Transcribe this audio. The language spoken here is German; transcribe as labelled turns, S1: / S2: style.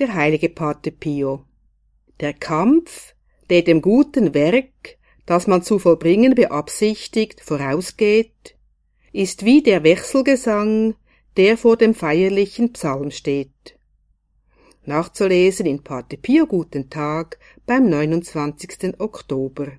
S1: der heilige Pate Pio. Der Kampf, der dem guten Werk, das man zu vollbringen beabsichtigt, vorausgeht, ist wie der Wechselgesang, der vor dem feierlichen Psalm steht. Nachzulesen in Pate Pio Guten Tag beim 29. Oktober.